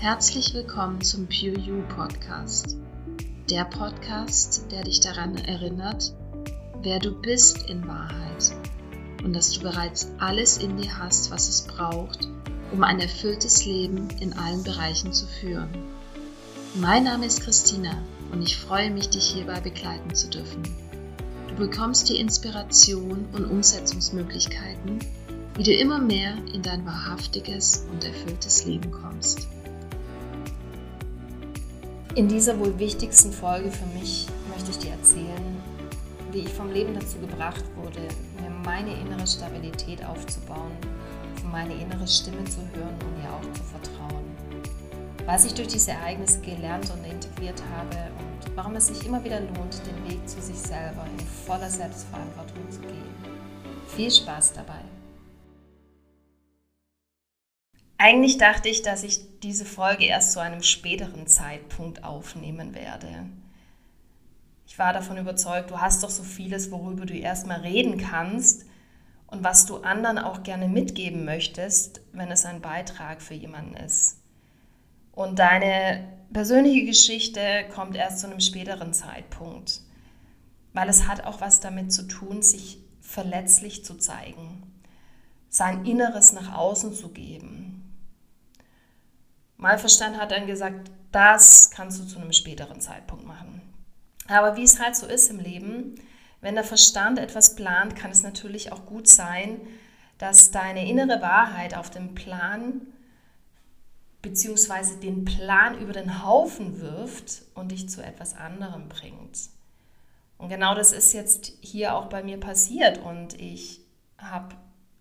Herzlich willkommen zum Pure You Podcast. Der Podcast, der dich daran erinnert, wer du bist in Wahrheit und dass du bereits alles in dir hast, was es braucht, um ein erfülltes Leben in allen Bereichen zu führen. Mein Name ist Christina und ich freue mich, dich hierbei begleiten zu dürfen. Du bekommst die Inspiration und Umsetzungsmöglichkeiten, wie du immer mehr in dein wahrhaftiges und erfülltes Leben kommst. In dieser wohl wichtigsten Folge für mich möchte ich dir erzählen, wie ich vom Leben dazu gebracht wurde, mir meine innere Stabilität aufzubauen, meine innere Stimme zu hören und ihr auch zu vertrauen. Was ich durch diese Ereignisse gelernt und integriert habe und warum es sich immer wieder lohnt, den Weg zu sich selber in voller Selbstverantwortung zu gehen. Viel Spaß dabei! Eigentlich dachte ich, dass ich diese Folge erst zu einem späteren Zeitpunkt aufnehmen werde. Ich war davon überzeugt, du hast doch so vieles, worüber du erstmal reden kannst und was du anderen auch gerne mitgeben möchtest, wenn es ein Beitrag für jemanden ist. Und deine persönliche Geschichte kommt erst zu einem späteren Zeitpunkt, weil es hat auch was damit zu tun, sich verletzlich zu zeigen, sein Inneres nach außen zu geben, mein Verstand hat dann gesagt, das kannst du zu einem späteren Zeitpunkt machen. Aber wie es halt so ist im Leben, wenn der Verstand etwas plant, kann es natürlich auch gut sein, dass deine innere Wahrheit auf dem Plan bzw. den Plan über den Haufen wirft und dich zu etwas anderem bringt. Und genau das ist jetzt hier auch bei mir passiert und ich habe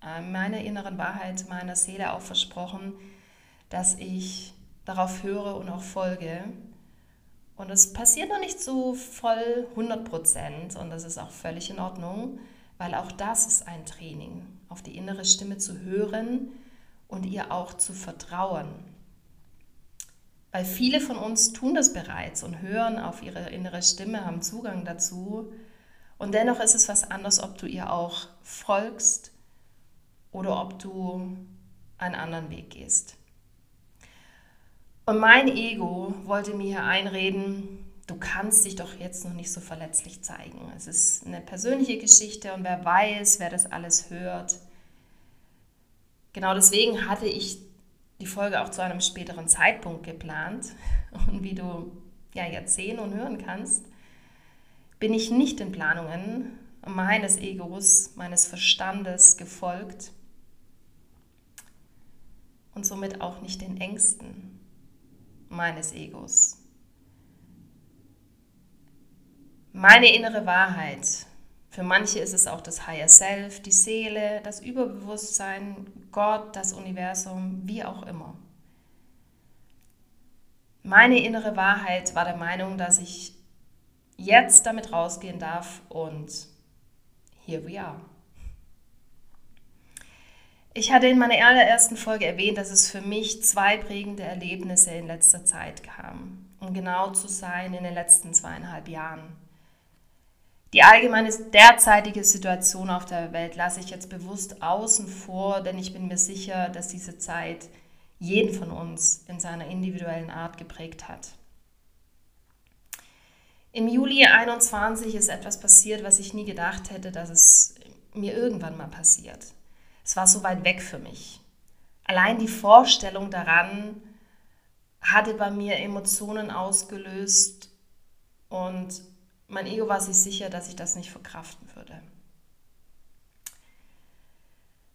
äh, meiner inneren Wahrheit, meiner Seele auch versprochen, dass ich darauf höre und auch folge. Und es passiert noch nicht so voll 100 Prozent und das ist auch völlig in Ordnung, weil auch das ist ein Training, auf die innere Stimme zu hören und ihr auch zu vertrauen. Weil viele von uns tun das bereits und hören auf ihre innere Stimme, haben Zugang dazu. Und dennoch ist es was anderes, ob du ihr auch folgst oder ob du einen anderen Weg gehst. Und mein Ego wollte mir hier einreden, du kannst dich doch jetzt noch nicht so verletzlich zeigen. Es ist eine persönliche Geschichte und wer weiß, wer das alles hört. Genau deswegen hatte ich die Folge auch zu einem späteren Zeitpunkt geplant. Und wie du ja jetzt sehen und hören kannst, bin ich nicht den Planungen meines Egos, meines Verstandes gefolgt und somit auch nicht den Ängsten meines Egos. Meine innere Wahrheit. Für manche ist es auch das Higher Self, die Seele, das Überbewusstsein, Gott, das Universum, wie auch immer. Meine innere Wahrheit war der Meinung, dass ich jetzt damit rausgehen darf und here we are. Ich hatte in meiner allerersten Folge erwähnt, dass es für mich zwei prägende Erlebnisse in letzter Zeit kam. Um genau zu sein, in den letzten zweieinhalb Jahren. Die allgemeine derzeitige Situation auf der Welt lasse ich jetzt bewusst außen vor, denn ich bin mir sicher, dass diese Zeit jeden von uns in seiner individuellen Art geprägt hat. Im Juli 21 ist etwas passiert, was ich nie gedacht hätte, dass es mir irgendwann mal passiert. Es war so weit weg für mich. Allein die Vorstellung daran hatte bei mir Emotionen ausgelöst und mein Ego war sich sicher, dass ich das nicht verkraften würde.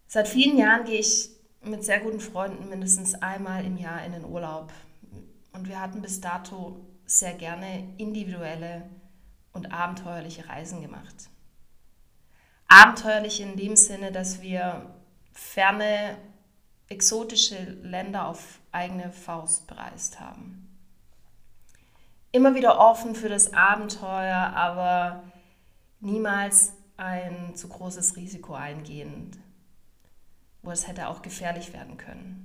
Seit vielen Jahren gehe ich mit sehr guten Freunden mindestens einmal im Jahr in den Urlaub. Und wir hatten bis dato sehr gerne individuelle und abenteuerliche Reisen gemacht. Abenteuerlich in dem Sinne, dass wir ferne, exotische Länder auf eigene Faust bereist haben. Immer wieder offen für das Abenteuer, aber niemals ein zu großes Risiko eingehend, wo es hätte auch gefährlich werden können.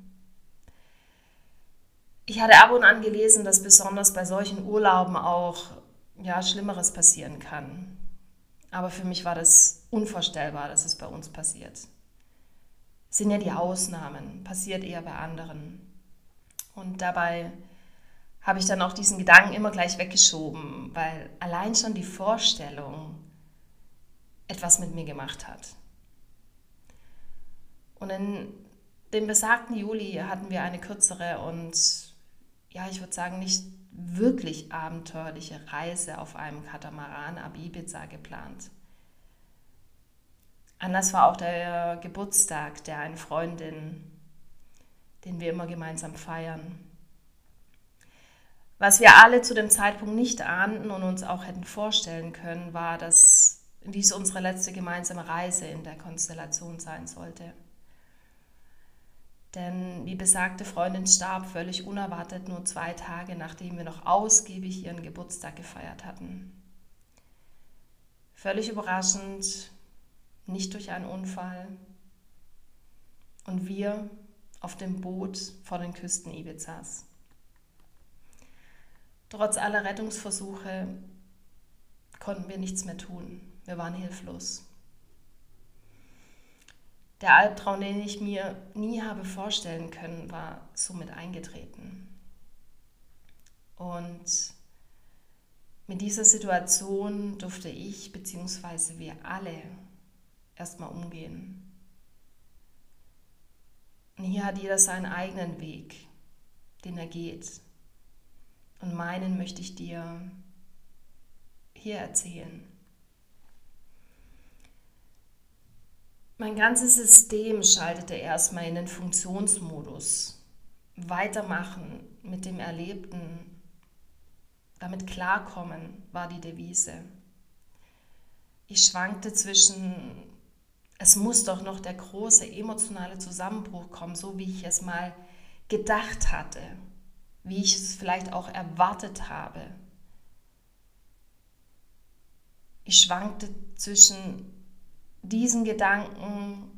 Ich hatte ab und an gelesen, dass besonders bei solchen Urlauben auch ja, Schlimmeres passieren kann. Aber für mich war das unvorstellbar, dass es bei uns passiert sind ja die Ausnahmen, passiert eher bei anderen. Und dabei habe ich dann auch diesen Gedanken immer gleich weggeschoben, weil allein schon die Vorstellung etwas mit mir gemacht hat. Und in dem besagten Juli hatten wir eine kürzere und ja, ich würde sagen, nicht wirklich abenteuerliche Reise auf einem Katamaran ab Ibiza geplant. Anders war auch der Geburtstag der einen Freundin, den wir immer gemeinsam feiern. Was wir alle zu dem Zeitpunkt nicht ahnten und uns auch hätten vorstellen können, war, dass dies unsere letzte gemeinsame Reise in der Konstellation sein sollte. Denn die besagte Freundin starb völlig unerwartet nur zwei Tage, nachdem wir noch ausgiebig ihren Geburtstag gefeiert hatten. Völlig überraschend, nicht durch einen Unfall. Und wir auf dem Boot vor den Küsten Ibizas. Trotz aller Rettungsversuche konnten wir nichts mehr tun. Wir waren hilflos. Der Albtraum, den ich mir nie habe vorstellen können, war somit eingetreten. Und mit dieser Situation durfte ich bzw. wir alle erstmal umgehen. Und hier hat jeder seinen eigenen Weg, den er geht. Und meinen möchte ich dir hier erzählen. Mein ganzes System schaltete erstmal in den Funktionsmodus. Weitermachen mit dem Erlebten, damit klarkommen war die Devise. Ich schwankte zwischen, es muss doch noch der große emotionale Zusammenbruch kommen, so wie ich es mal gedacht hatte, wie ich es vielleicht auch erwartet habe. Ich schwankte zwischen diesen Gedanken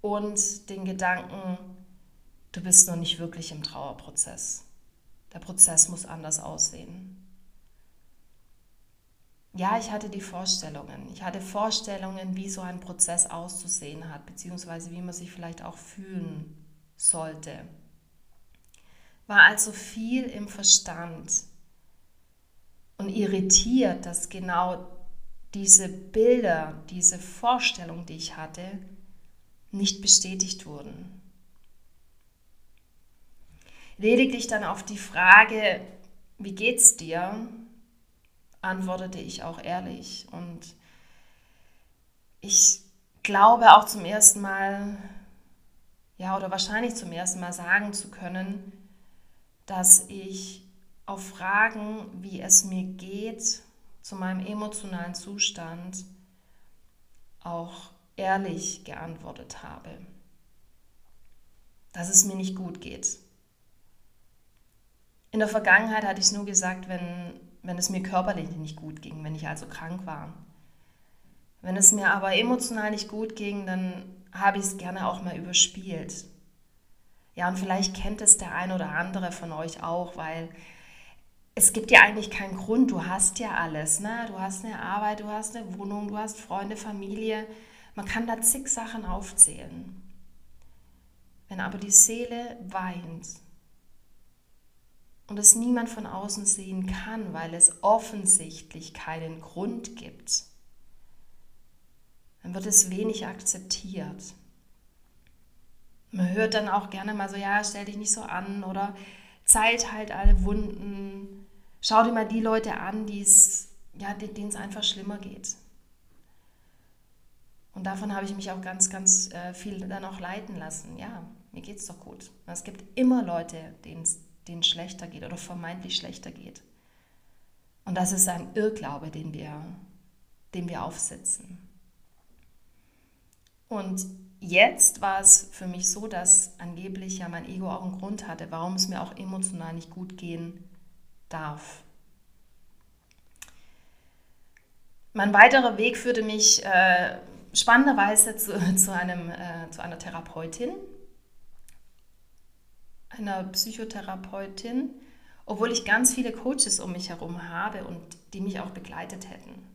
und den Gedanken, du bist noch nicht wirklich im Trauerprozess. Der Prozess muss anders aussehen. Ja, ich hatte die Vorstellungen. Ich hatte Vorstellungen, wie so ein Prozess auszusehen hat, beziehungsweise wie man sich vielleicht auch fühlen sollte. War also viel im Verstand und irritiert, dass genau diese Bilder, diese Vorstellung, die ich hatte, nicht bestätigt wurden. Lediglich dann auf die Frage, wie geht's dir, antwortete ich auch ehrlich und ich glaube auch zum ersten Mal, ja, oder wahrscheinlich zum ersten Mal sagen zu können, dass ich auf Fragen, wie es mir geht, zu meinem emotionalen Zustand auch ehrlich geantwortet habe, dass es mir nicht gut geht. In der Vergangenheit hatte ich es nur gesagt, wenn, wenn es mir körperlich nicht gut ging, wenn ich also krank war. Wenn es mir aber emotional nicht gut ging, dann habe ich es gerne auch mal überspielt. Ja, und vielleicht kennt es der ein oder andere von euch auch, weil es gibt ja eigentlich keinen Grund, du hast ja alles. Ne? Du hast eine Arbeit, du hast eine Wohnung, du hast Freunde, Familie. Man kann da zig Sachen aufzählen. Wenn aber die Seele weint und es niemand von außen sehen kann, weil es offensichtlich keinen Grund gibt, dann wird es wenig akzeptiert. Man hört dann auch gerne mal so, ja, stell dich nicht so an oder Zeit halt alle Wunden. Schau dir mal die Leute an, ja, denen es einfach schlimmer geht. Und davon habe ich mich auch ganz, ganz äh, viel dann auch leiten lassen. Ja, mir geht es doch gut. Es gibt immer Leute, denen es schlechter geht oder vermeintlich schlechter geht. Und das ist ein Irrglaube, den wir, den wir aufsetzen. Und jetzt war es für mich so, dass angeblich ja mein Ego auch einen Grund hatte, warum es mir auch emotional nicht gut gehen darf. Mein weiterer Weg führte mich äh, spannenderweise zu, zu, einem, äh, zu einer Therapeutin, einer Psychotherapeutin, obwohl ich ganz viele Coaches um mich herum habe und die mich auch begleitet hätten.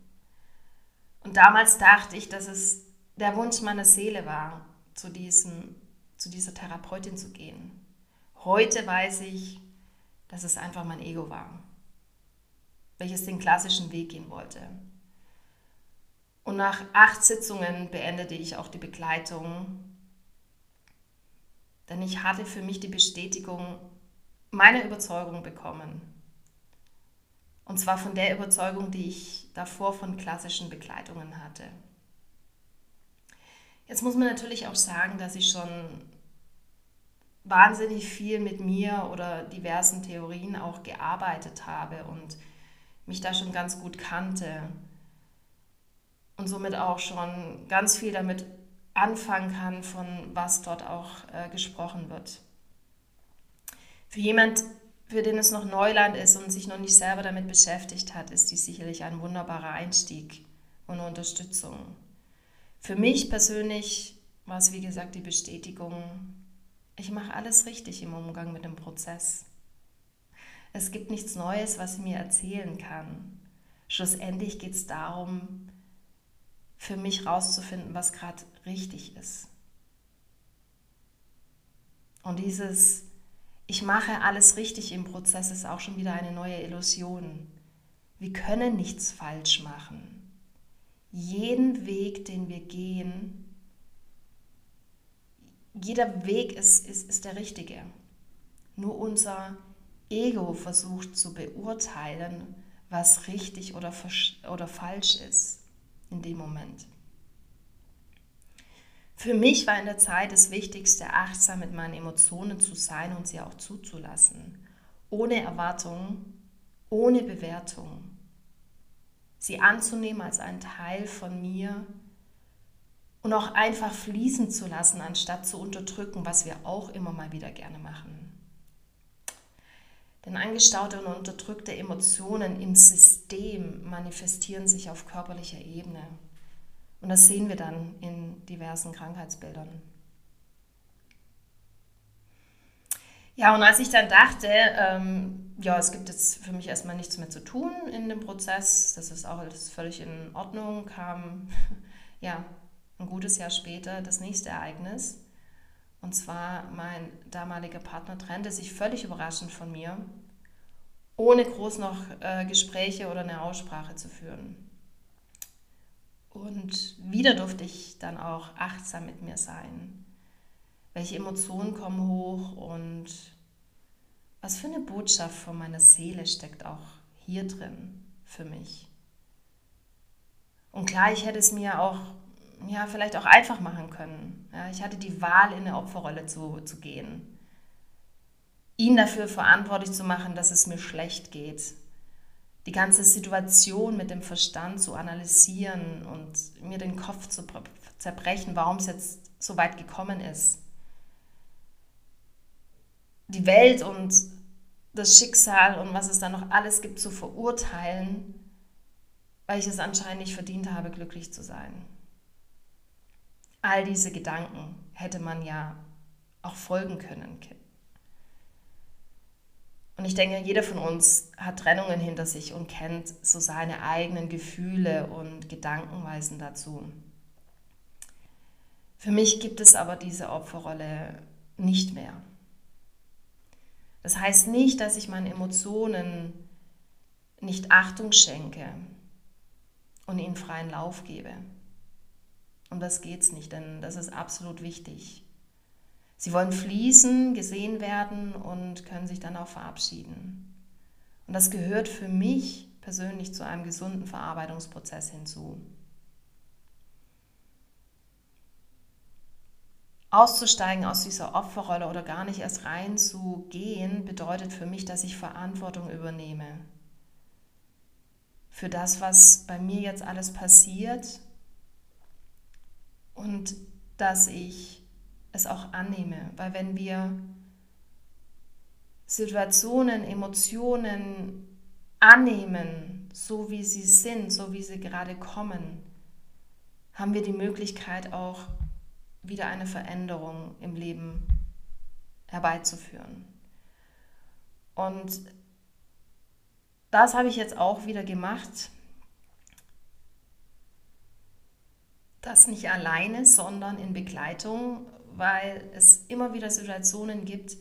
Und damals dachte ich, dass es der Wunsch meiner Seele war, zu, diesem, zu dieser Therapeutin zu gehen. Heute weiß ich, dass es einfach mein Ego war, welches den klassischen Weg gehen wollte. Und nach acht Sitzungen beendete ich auch die Begleitung, denn ich hatte für mich die Bestätigung meiner Überzeugung bekommen. Und zwar von der Überzeugung, die ich davor von klassischen Begleitungen hatte. Jetzt muss man natürlich auch sagen, dass ich schon wahnsinnig viel mit mir oder diversen Theorien auch gearbeitet habe und mich da schon ganz gut kannte und somit auch schon ganz viel damit anfangen kann, von was dort auch äh, gesprochen wird. Für jemand, für den es noch Neuland ist und sich noch nicht selber damit beschäftigt hat, ist dies sicherlich ein wunderbarer Einstieg und Unterstützung. Für mich persönlich war es, wie gesagt, die Bestätigung, ich mache alles richtig im Umgang mit dem Prozess. Es gibt nichts Neues, was ich mir erzählen kann. Schlussendlich geht es darum, für mich rauszufinden, was gerade richtig ist. Und dieses, ich mache alles richtig im Prozess, ist auch schon wieder eine neue Illusion. Wir können nichts falsch machen. Jeden Weg, den wir gehen, jeder Weg ist, ist, ist der richtige. Nur unser Ego versucht zu beurteilen, was richtig oder, oder falsch ist in dem Moment. Für mich war in der Zeit das Wichtigste, achtsam mit meinen Emotionen zu sein und sie auch zuzulassen. Ohne Erwartung, ohne Bewertung. Sie anzunehmen als einen Teil von mir und auch einfach fließen zu lassen, anstatt zu unterdrücken, was wir auch immer mal wieder gerne machen. Denn angestaute und unterdrückte Emotionen im System manifestieren sich auf körperlicher Ebene. Und das sehen wir dann in diversen Krankheitsbildern. Ja, und als ich dann dachte, ähm, ja, es gibt jetzt für mich erstmal nichts mehr zu tun in dem Prozess, das ist auch alles völlig in Ordnung, kam ja ein gutes Jahr später das nächste Ereignis. Und zwar mein damaliger Partner trennte sich völlig überraschend von mir, ohne groß noch äh, Gespräche oder eine Aussprache zu führen. Und wieder durfte ich dann auch achtsam mit mir sein. Welche Emotionen kommen hoch und was für eine Botschaft von meiner Seele steckt auch hier drin für mich. Und klar, ich hätte es mir auch ja, vielleicht auch einfach machen können. Ja, ich hatte die Wahl, in eine Opferrolle zu, zu gehen. Ihn dafür verantwortlich zu machen, dass es mir schlecht geht. Die ganze Situation mit dem Verstand zu analysieren und mir den Kopf zu zerbrechen, warum es jetzt so weit gekommen ist. Die Welt und das Schicksal und was es da noch alles gibt zu verurteilen, weil ich es anscheinend nicht verdient habe, glücklich zu sein all diese Gedanken hätte man ja auch folgen können. Und ich denke, jeder von uns hat Trennungen hinter sich und kennt so seine eigenen Gefühle und Gedankenweisen dazu. Für mich gibt es aber diese Opferrolle nicht mehr. Das heißt nicht, dass ich meinen Emotionen nicht Achtung schenke und ihnen freien Lauf gebe. Um das geht es nicht, denn das ist absolut wichtig. Sie wollen fließen, gesehen werden und können sich dann auch verabschieden. Und das gehört für mich persönlich zu einem gesunden Verarbeitungsprozess hinzu. Auszusteigen aus dieser Opferrolle oder gar nicht erst reinzugehen, bedeutet für mich, dass ich Verantwortung übernehme. Für das, was bei mir jetzt alles passiert und dass ich es auch annehme. Weil wenn wir Situationen, Emotionen annehmen, so wie sie sind, so wie sie gerade kommen, haben wir die Möglichkeit auch wieder eine Veränderung im Leben herbeizuführen. Und das habe ich jetzt auch wieder gemacht das nicht alleine, sondern in Begleitung, weil es immer wieder Situationen gibt,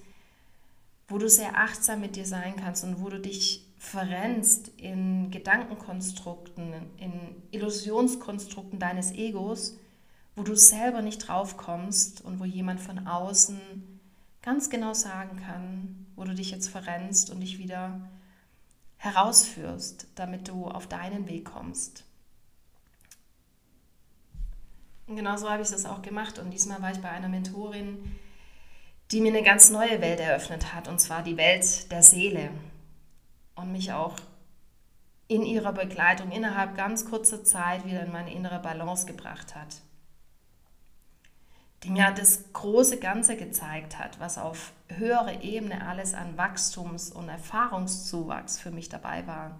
wo du sehr achtsam mit dir sein kannst und wo du dich verrennst in Gedankenkonstrukten, in Illusionskonstrukten deines Egos, wo du selber nicht drauf kommst und wo jemand von außen ganz genau sagen kann, wo du dich jetzt verrennst und dich wieder herausführst, damit du auf deinen Weg kommst. Und genau so habe ich das auch gemacht. Und diesmal war ich bei einer Mentorin, die mir eine ganz neue Welt eröffnet hat, und zwar die Welt der Seele. Und mich auch in ihrer Begleitung innerhalb ganz kurzer Zeit wieder in meine innere Balance gebracht hat. Die mir das große Ganze gezeigt hat, was auf höherer Ebene alles an Wachstums- und Erfahrungszuwachs für mich dabei war.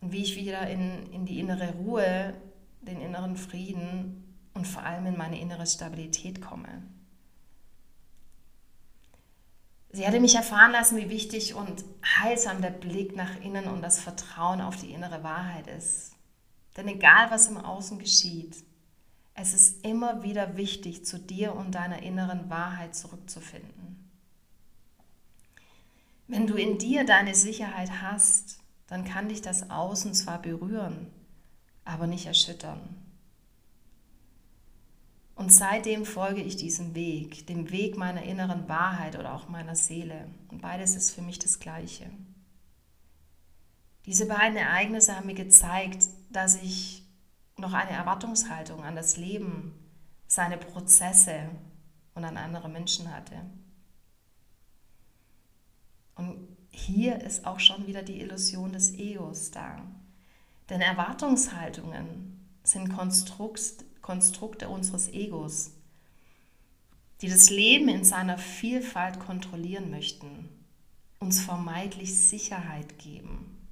Und wie ich wieder in, in die innere Ruhe, den inneren Frieden und vor allem in meine innere Stabilität komme. Sie hatte mich erfahren lassen, wie wichtig und heilsam der Blick nach innen und das Vertrauen auf die innere Wahrheit ist. Denn egal was im Außen geschieht, es ist immer wieder wichtig, zu dir und deiner inneren Wahrheit zurückzufinden. Wenn du in dir deine Sicherheit hast, dann kann dich das Außen zwar berühren, aber nicht erschüttern. Und seitdem folge ich diesem Weg, dem Weg meiner inneren Wahrheit oder auch meiner Seele. Und beides ist für mich das Gleiche. Diese beiden Ereignisse haben mir gezeigt, dass ich noch eine Erwartungshaltung an das Leben, seine Prozesse und an andere Menschen hatte. Und hier ist auch schon wieder die Illusion des Egos da. Denn Erwartungshaltungen sind Konstrukt, Konstrukte unseres Egos, die das Leben in seiner Vielfalt kontrollieren möchten, uns vermeintlich Sicherheit geben,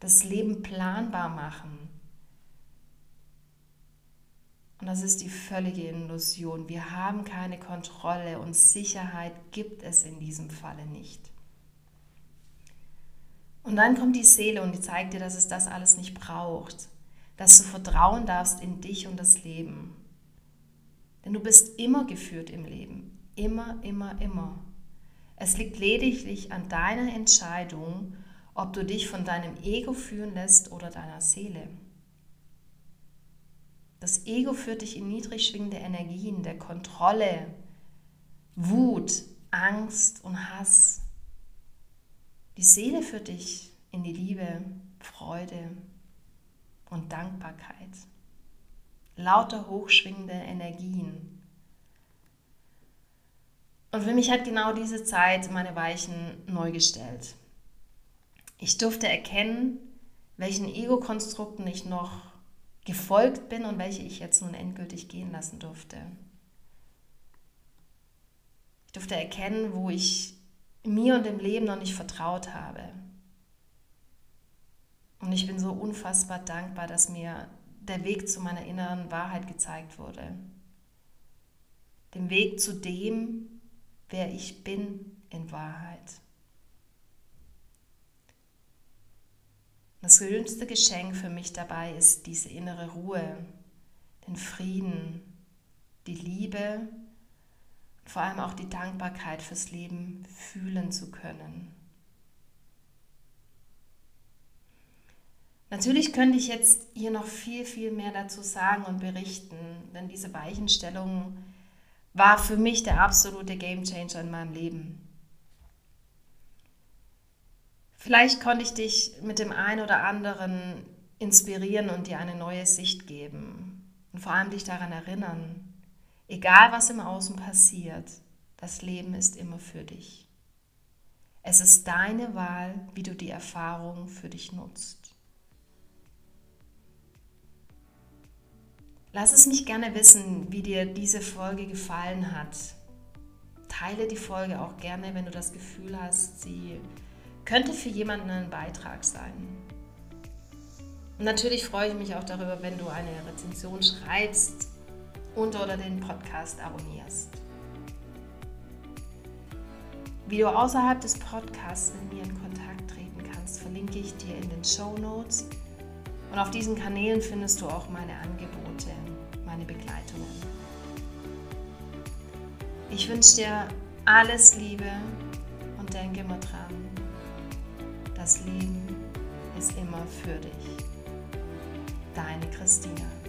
das Leben planbar machen und das ist die völlige Illusion. Wir haben keine Kontrolle und Sicherheit gibt es in diesem Falle nicht. Und dann kommt die Seele und die zeigt dir, dass es das alles nicht braucht, dass du vertrauen darfst in dich und das Leben. Denn du bist immer geführt im Leben. Immer, immer, immer. Es liegt lediglich an deiner Entscheidung, ob du dich von deinem Ego führen lässt oder deiner Seele. Das Ego führt dich in niedrig schwingende Energien der Kontrolle, Wut, Angst und Hass. Die Seele führt dich in die Liebe, Freude und Dankbarkeit. Lauter hochschwingende Energien. Und für mich hat genau diese Zeit meine Weichen neu gestellt. Ich durfte erkennen, welchen Ego-Konstrukten ich noch gefolgt bin und welche ich jetzt nun endgültig gehen lassen durfte. Ich durfte erkennen, wo ich mir und dem Leben noch nicht vertraut habe. Und ich bin so unfassbar dankbar, dass mir der Weg zu meiner inneren Wahrheit gezeigt wurde. Dem Weg zu dem, wer ich bin in Wahrheit. Das schönste Geschenk für mich dabei ist diese innere Ruhe, den Frieden, die Liebe vor allem auch die Dankbarkeit fürs Leben fühlen zu können. Natürlich könnte ich jetzt hier noch viel, viel mehr dazu sagen und berichten, denn diese Weichenstellung war für mich der absolute Gamechanger in meinem Leben. Vielleicht konnte ich dich mit dem einen oder anderen inspirieren und dir eine neue Sicht geben und vor allem dich daran erinnern, egal was im Außen passiert, das Leben ist immer für dich. Es ist deine Wahl, wie du die Erfahrung für dich nutzt. Lass es mich gerne wissen, wie dir diese Folge gefallen hat. Teile die Folge auch gerne, wenn du das Gefühl hast, sie könnte für jemanden ein Beitrag sein. Und natürlich freue ich mich auch darüber, wenn du eine Rezension schreibst und oder den Podcast abonnierst. Wie du außerhalb des Podcasts mit mir in Kontakt treten kannst, verlinke ich dir in den Show Notes. Und auf diesen Kanälen findest du auch meine Angebote, meine Begleitungen. Ich wünsche dir alles Liebe und denke immer dran, das Leben ist immer für dich. Deine Christina.